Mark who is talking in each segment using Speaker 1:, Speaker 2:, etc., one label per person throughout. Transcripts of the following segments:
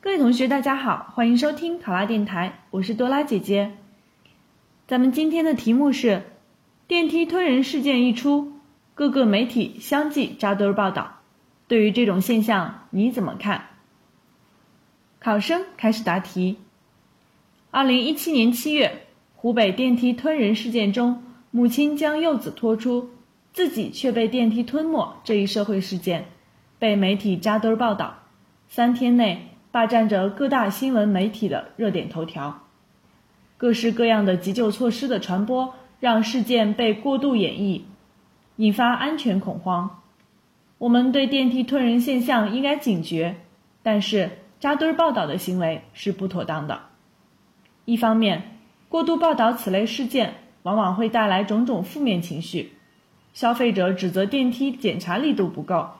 Speaker 1: 各位同学，大家好，欢迎收听考拉电台，我是多拉姐姐。咱们今天的题目是：电梯吞人事件一出，各个媒体相继扎堆报道。对于这种现象，你怎么看？考生开始答题。二零一七年七月，湖北电梯吞人事件中，母亲将幼子拖出，自己却被电梯吞没这一社会事件，被媒体扎堆报道，三天内。霸占着各大新闻媒体的热点头条，各式各样的急救措施的传播，让事件被过度演绎，引发安全恐慌。我们对电梯吞人现象应该警觉，但是扎堆报道的行为是不妥当的。一方面，过度报道此类事件，往往会带来种种负面情绪，消费者指责电梯检查力度不够，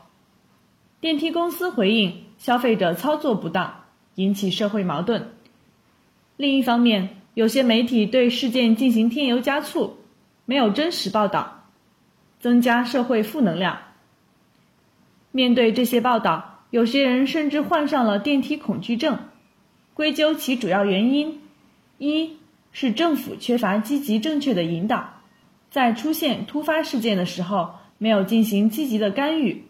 Speaker 1: 电梯公司回应。消费者操作不当，引起社会矛盾。另一方面，有些媒体对事件进行添油加醋，没有真实报道，增加社会负能量。面对这些报道，有些人甚至患上了电梯恐惧症。归咎其主要原因，一是政府缺乏积极正确的引导，在出现突发事件的时候，没有进行积极的干预。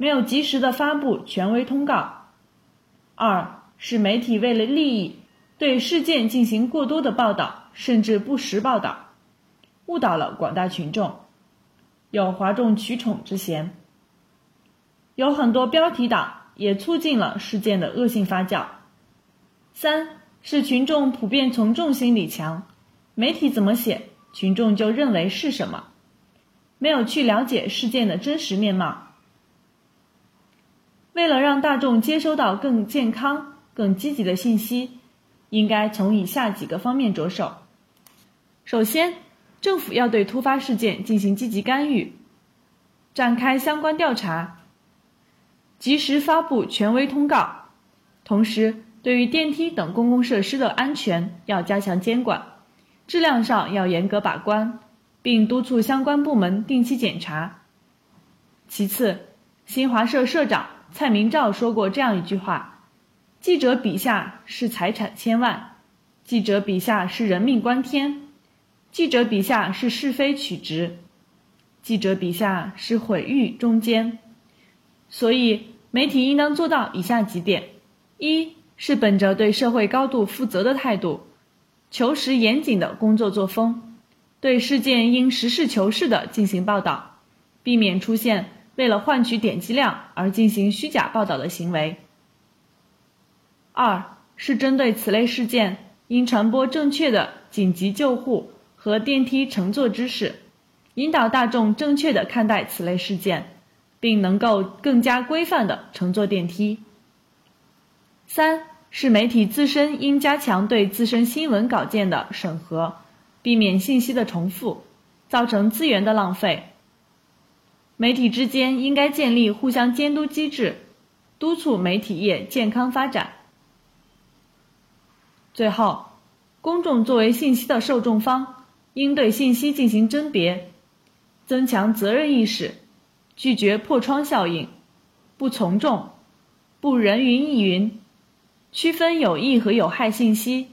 Speaker 1: 没有及时的发布权威通告，二是媒体为了利益，对事件进行过多的报道，甚至不实报道，误导了广大群众，有哗众取宠之嫌。有很多标题党也促进了事件的恶性发酵。三是群众普遍从众心理强，媒体怎么写，群众就认为是什么，没有去了解事件的真实面貌。为了让大众接收到更健康、更积极的信息，应该从以下几个方面着手。首先，政府要对突发事件进行积极干预，展开相关调查，及时发布权威通告。同时，对于电梯等公共设施的安全要加强监管，质量上要严格把关，并督促相关部门定期检查。其次，新华社社长。蔡明照说过这样一句话：“记者笔下是财产千万，记者笔下是人命关天，记者笔下是是非曲直，记者笔下是毁誉中间。”所以，媒体应当做到以下几点：一是本着对社会高度负责的态度，求实严谨的工作作风，对事件应实事求是的进行报道，避免出现。为了换取点击量而进行虚假报道的行为。二是针对此类事件，应传播正确的紧急救护和电梯乘坐知识，引导大众正确的看待此类事件，并能够更加规范的乘坐电梯。三是媒体自身应加强对自身新闻稿件的审核，避免信息的重复，造成资源的浪费。媒体之间应该建立互相监督机制，督促媒体业健康发展。最后，公众作为信息的受众方，应对信息进行甄别，增强责任意识，拒绝破窗效应，不从众，不人云亦云，区分有益和有害信息，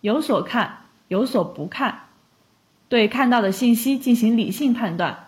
Speaker 1: 有所看，有所不看，对看到的信息进行理性判断。